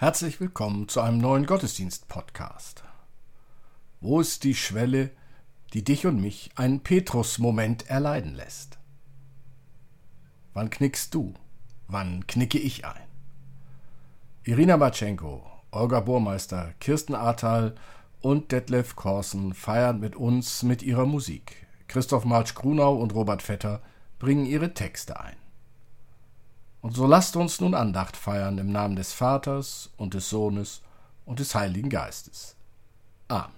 Herzlich willkommen zu einem neuen Gottesdienst-Podcast. Wo ist die Schwelle, die dich und mich einen Petrus-Moment erleiden lässt? Wann knickst du? Wann knicke ich ein? Irina Matschenko, Olga Burmeister, Kirsten Ahrtal und Detlef Korsen feiern mit uns mit ihrer Musik. Christoph Marsch-Grunau und Robert Vetter bringen ihre Texte ein. Und so lasst uns nun Andacht feiern im Namen des Vaters und des Sohnes und des Heiligen Geistes. Amen.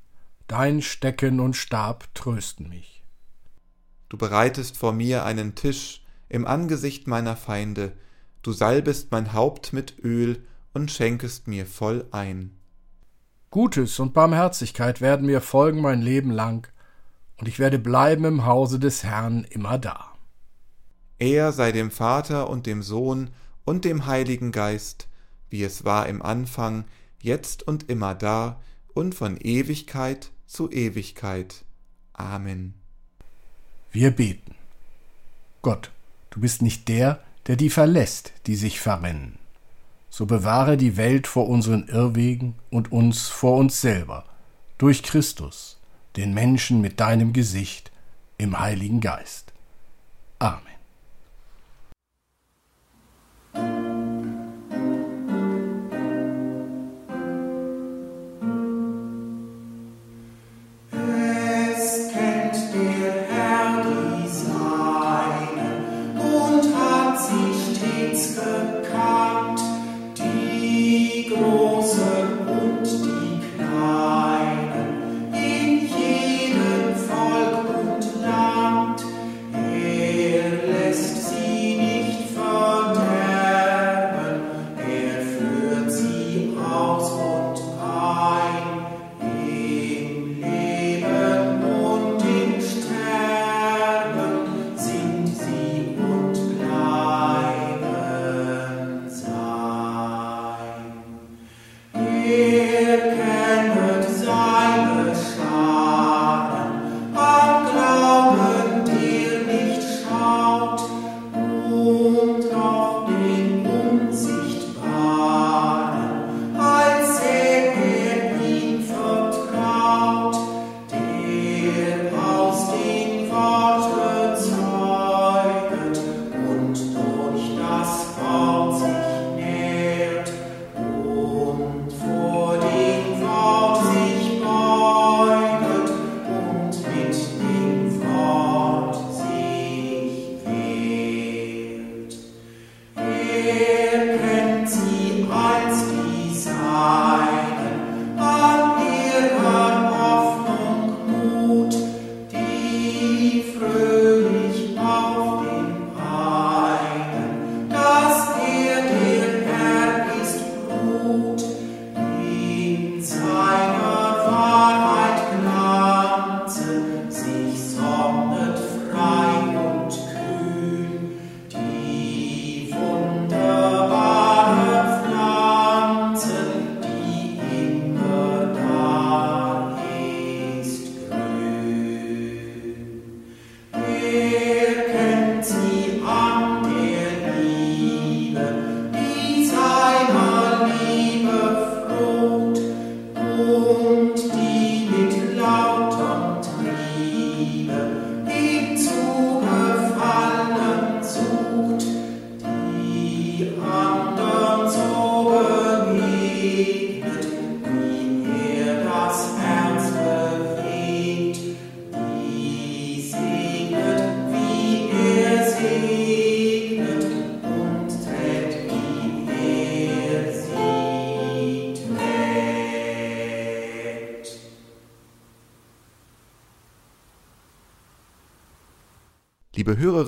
Dein Stecken und Stab trösten mich. Du bereitest vor mir einen Tisch im Angesicht meiner Feinde, du salbest mein Haupt mit Öl und schenkest mir voll ein. Gutes und Barmherzigkeit werden mir folgen mein Leben lang, und ich werde bleiben im Hause des Herrn immer da. Er sei dem Vater und dem Sohn und dem Heiligen Geist, wie es war im Anfang, jetzt und immer da und von Ewigkeit zu Ewigkeit. Amen. Wir beten. Gott, du bist nicht der, der die verlässt, die sich verrennen. So bewahre die Welt vor unseren Irrwegen und uns vor uns selber, durch Christus, den Menschen mit deinem Gesicht im Heiligen Geist. Amen.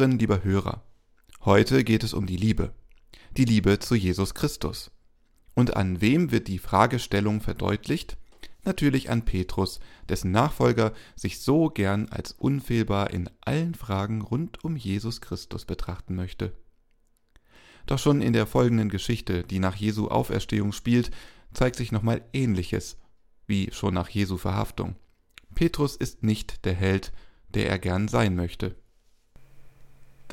Hörerinnen, lieber Hörer, heute geht es um die Liebe, die Liebe zu Jesus Christus. Und an wem wird die Fragestellung verdeutlicht? Natürlich an Petrus, dessen Nachfolger sich so gern als unfehlbar in allen Fragen rund um Jesus Christus betrachten möchte. Doch schon in der folgenden Geschichte, die nach Jesu Auferstehung spielt, zeigt sich nochmal Ähnliches, wie schon nach Jesu Verhaftung. Petrus ist nicht der Held, der er gern sein möchte.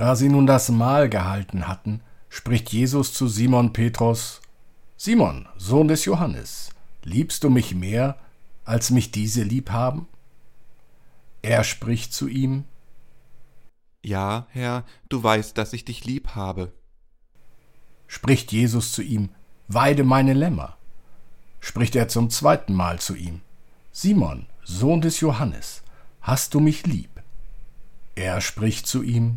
Da sie nun das Mahl gehalten hatten, spricht Jesus zu Simon Petrus Simon, Sohn des Johannes, liebst du mich mehr, als mich diese lieb haben? Er spricht zu ihm Ja, Herr, du weißt, dass ich dich lieb habe. Spricht Jesus zu ihm Weide meine Lämmer. Spricht er zum zweiten Mal zu ihm Simon, Sohn des Johannes, hast du mich lieb? Er spricht zu ihm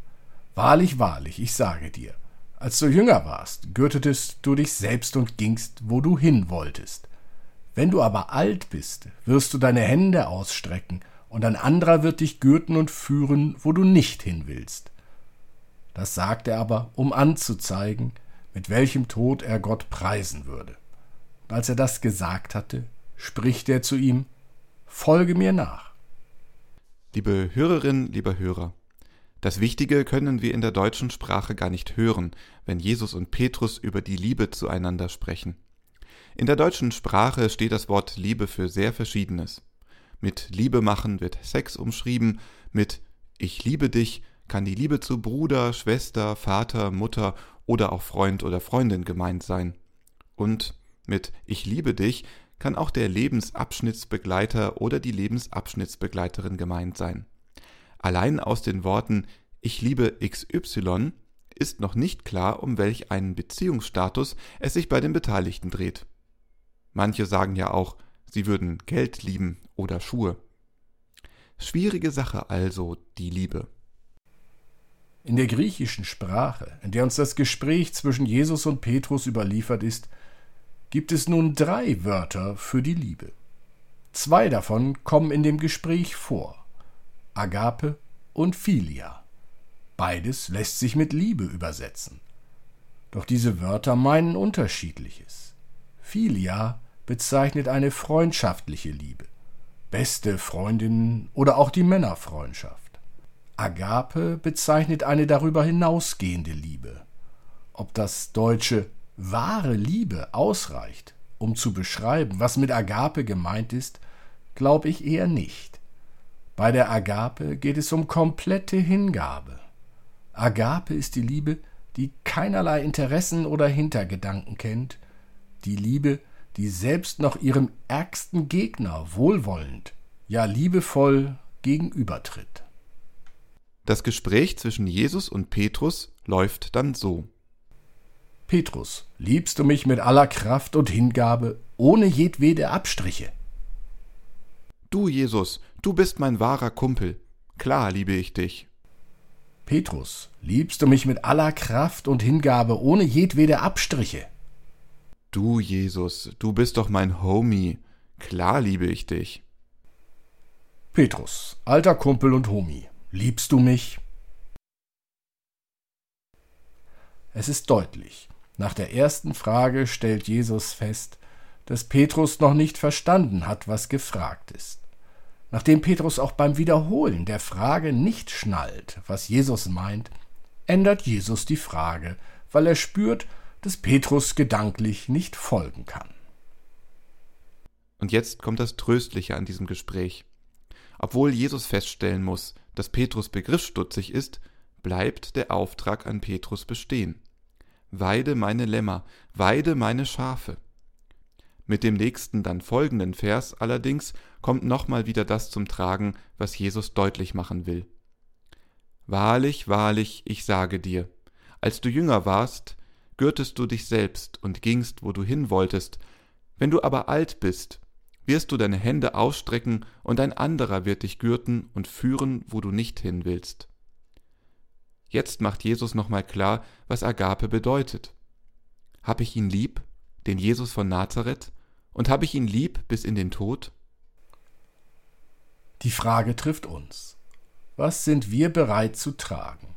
Wahrlich, wahrlich, ich sage dir, als du jünger warst, gürtetest du dich selbst und gingst, wo du hin wolltest. Wenn du aber alt bist, wirst du deine Hände ausstrecken, und ein anderer wird dich gürten und führen, wo du nicht hin willst. Das sagt er aber, um anzuzeigen, mit welchem Tod er Gott preisen würde. Und als er das gesagt hatte, spricht er zu ihm, Folge mir nach. Liebe Hörerinnen, lieber Hörer, das Wichtige können wir in der deutschen Sprache gar nicht hören, wenn Jesus und Petrus über die Liebe zueinander sprechen. In der deutschen Sprache steht das Wort Liebe für sehr Verschiedenes. Mit Liebe machen wird Sex umschrieben, mit Ich liebe dich kann die Liebe zu Bruder, Schwester, Vater, Mutter oder auch Freund oder Freundin gemeint sein. Und mit Ich liebe dich kann auch der Lebensabschnittsbegleiter oder die Lebensabschnittsbegleiterin gemeint sein. Allein aus den Worten Ich liebe XY ist noch nicht klar, um welch einen Beziehungsstatus es sich bei den Beteiligten dreht. Manche sagen ja auch, sie würden Geld lieben oder Schuhe. Schwierige Sache also die Liebe. In der griechischen Sprache, in der uns das Gespräch zwischen Jesus und Petrus überliefert ist, gibt es nun drei Wörter für die Liebe. Zwei davon kommen in dem Gespräch vor Agape und Philia. Beides lässt sich mit Liebe übersetzen. Doch diese Wörter meinen unterschiedliches. Philia bezeichnet eine freundschaftliche Liebe, beste Freundinnen oder auch die Männerfreundschaft. Agape bezeichnet eine darüber hinausgehende Liebe. Ob das deutsche wahre Liebe ausreicht, um zu beschreiben, was mit Agape gemeint ist, glaube ich eher nicht. Bei der Agape geht es um komplette Hingabe. Agape ist die Liebe, die keinerlei Interessen oder Hintergedanken kennt, die Liebe, die selbst noch ihrem ärgsten Gegner wohlwollend, ja liebevoll gegenübertritt. Das Gespräch zwischen Jesus und Petrus läuft dann so. Petrus, liebst du mich mit aller Kraft und Hingabe, ohne jedwede Abstriche? Du, Jesus, du bist mein wahrer Kumpel. Klar liebe ich dich. Petrus, liebst du mich mit aller Kraft und Hingabe, ohne jedwede Abstriche? Du, Jesus, du bist doch mein Homie. Klar liebe ich dich. Petrus, alter Kumpel und Homie, Liebst du mich? Es ist deutlich. Nach der ersten Frage stellt Jesus fest, dass Petrus noch nicht verstanden hat, was gefragt ist. Nachdem Petrus auch beim Wiederholen der Frage nicht schnallt, was Jesus meint, ändert Jesus die Frage, weil er spürt, dass Petrus gedanklich nicht folgen kann. Und jetzt kommt das Tröstliche an diesem Gespräch. Obwohl Jesus feststellen muss, dass Petrus begriffsstutzig ist, bleibt der Auftrag an Petrus bestehen. Weide meine Lämmer, weide meine Schafe. Mit dem nächsten dann folgenden Vers allerdings kommt nochmal wieder das zum Tragen, was Jesus deutlich machen will. Wahrlich, wahrlich, ich sage dir, als du jünger warst, gürtest du dich selbst und gingst, wo du hin wolltest, wenn du aber alt bist, wirst du deine Hände ausstrecken, und ein anderer wird dich gürten und führen, wo du nicht hin willst. Jetzt macht Jesus nochmal klar, was Agape bedeutet. Hab ich ihn lieb, den Jesus von Nazareth, und habe ich ihn lieb bis in den Tod? Die Frage trifft uns. Was sind wir bereit zu tragen?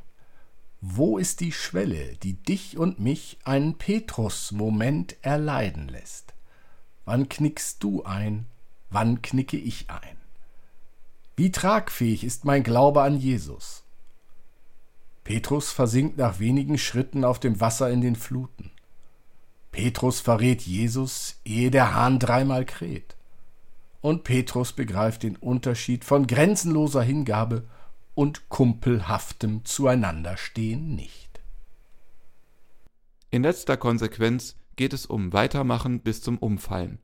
Wo ist die Schwelle, die dich und mich einen Petrus-Moment erleiden lässt? Wann knickst du ein? Wann knicke ich ein? Wie tragfähig ist mein Glaube an Jesus? Petrus versinkt nach wenigen Schritten auf dem Wasser in den Fluten. Petrus verrät Jesus, ehe der Hahn dreimal kräht. Und Petrus begreift den Unterschied von grenzenloser Hingabe und kumpelhaftem Zueinanderstehen nicht. In letzter Konsequenz geht es um Weitermachen bis zum Umfallen.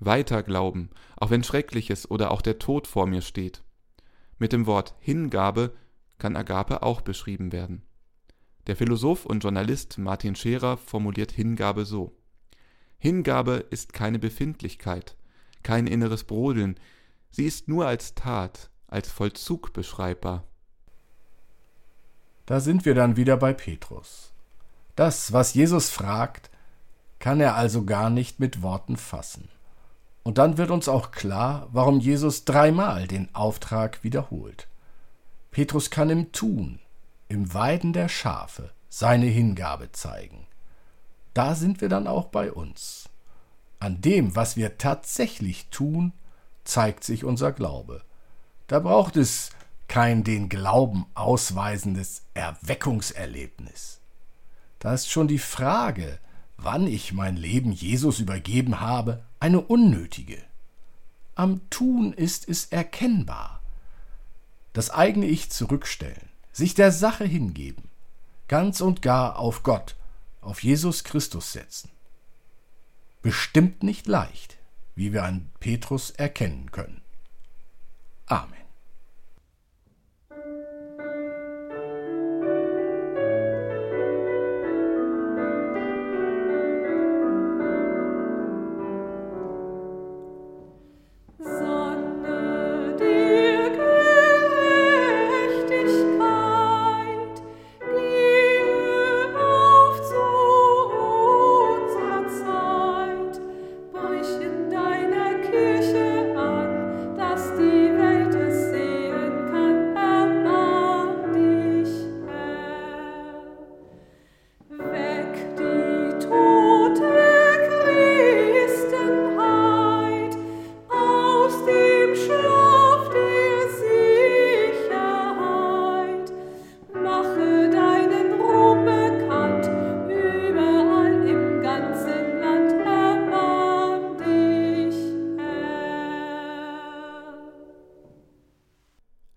Weiter glauben, auch wenn Schreckliches oder auch der Tod vor mir steht. Mit dem Wort Hingabe kann Agape auch beschrieben werden. Der Philosoph und Journalist Martin Scherer formuliert Hingabe so Hingabe ist keine Befindlichkeit, kein inneres Brodeln, sie ist nur als Tat, als Vollzug beschreibbar. Da sind wir dann wieder bei Petrus. Das, was Jesus fragt, kann er also gar nicht mit Worten fassen. Und dann wird uns auch klar, warum Jesus dreimal den Auftrag wiederholt. Petrus kann im Tun, im Weiden der Schafe seine Hingabe zeigen. Da sind wir dann auch bei uns. An dem, was wir tatsächlich tun, zeigt sich unser Glaube. Da braucht es kein den Glauben ausweisendes Erweckungserlebnis. Da ist schon die Frage, wann ich mein Leben Jesus übergeben habe, eine unnötige. Am Tun ist es erkennbar. Das eigene Ich zurückstellen, sich der Sache hingeben, ganz und gar auf Gott, auf Jesus Christus setzen. Bestimmt nicht leicht, wie wir an Petrus erkennen können. Amen.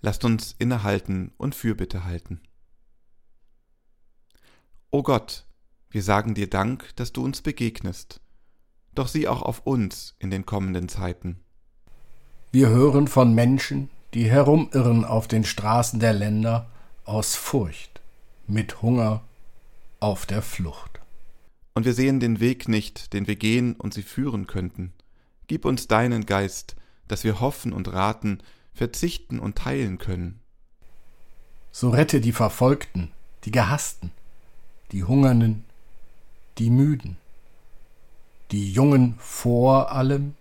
Lasst uns innehalten und Fürbitte halten. O Gott, wir sagen dir Dank, dass du uns begegnest, doch sieh auch auf uns in den kommenden Zeiten. Wir hören von Menschen, die herumirren auf den Straßen der Länder aus Furcht, mit Hunger, auf der Flucht. Und wir sehen den Weg nicht, den wir gehen und sie führen könnten. Gib uns deinen Geist, dass wir hoffen und raten, verzichten und teilen können. So rette die Verfolgten, die Gehassten, die Hungernden, die Müden, die Jungen vor allem,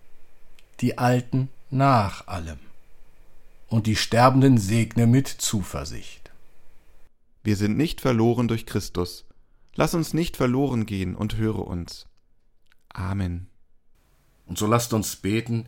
die Alten nach allem, und die Sterbenden segne mit Zuversicht. Wir sind nicht verloren durch Christus. Lass uns nicht verloren gehen und höre uns. Amen. Und so lasst uns beten,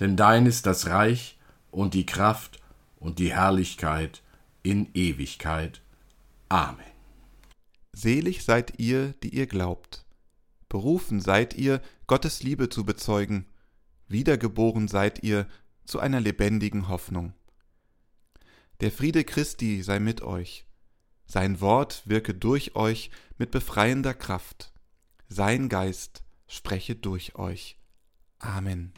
denn dein ist das Reich und die Kraft und die Herrlichkeit in Ewigkeit. Amen. Selig seid ihr, die ihr glaubt. Berufen seid ihr, Gottes Liebe zu bezeugen. Wiedergeboren seid ihr zu einer lebendigen Hoffnung. Der Friede Christi sei mit euch. Sein Wort wirke durch euch mit befreiender Kraft. Sein Geist spreche durch euch. Amen.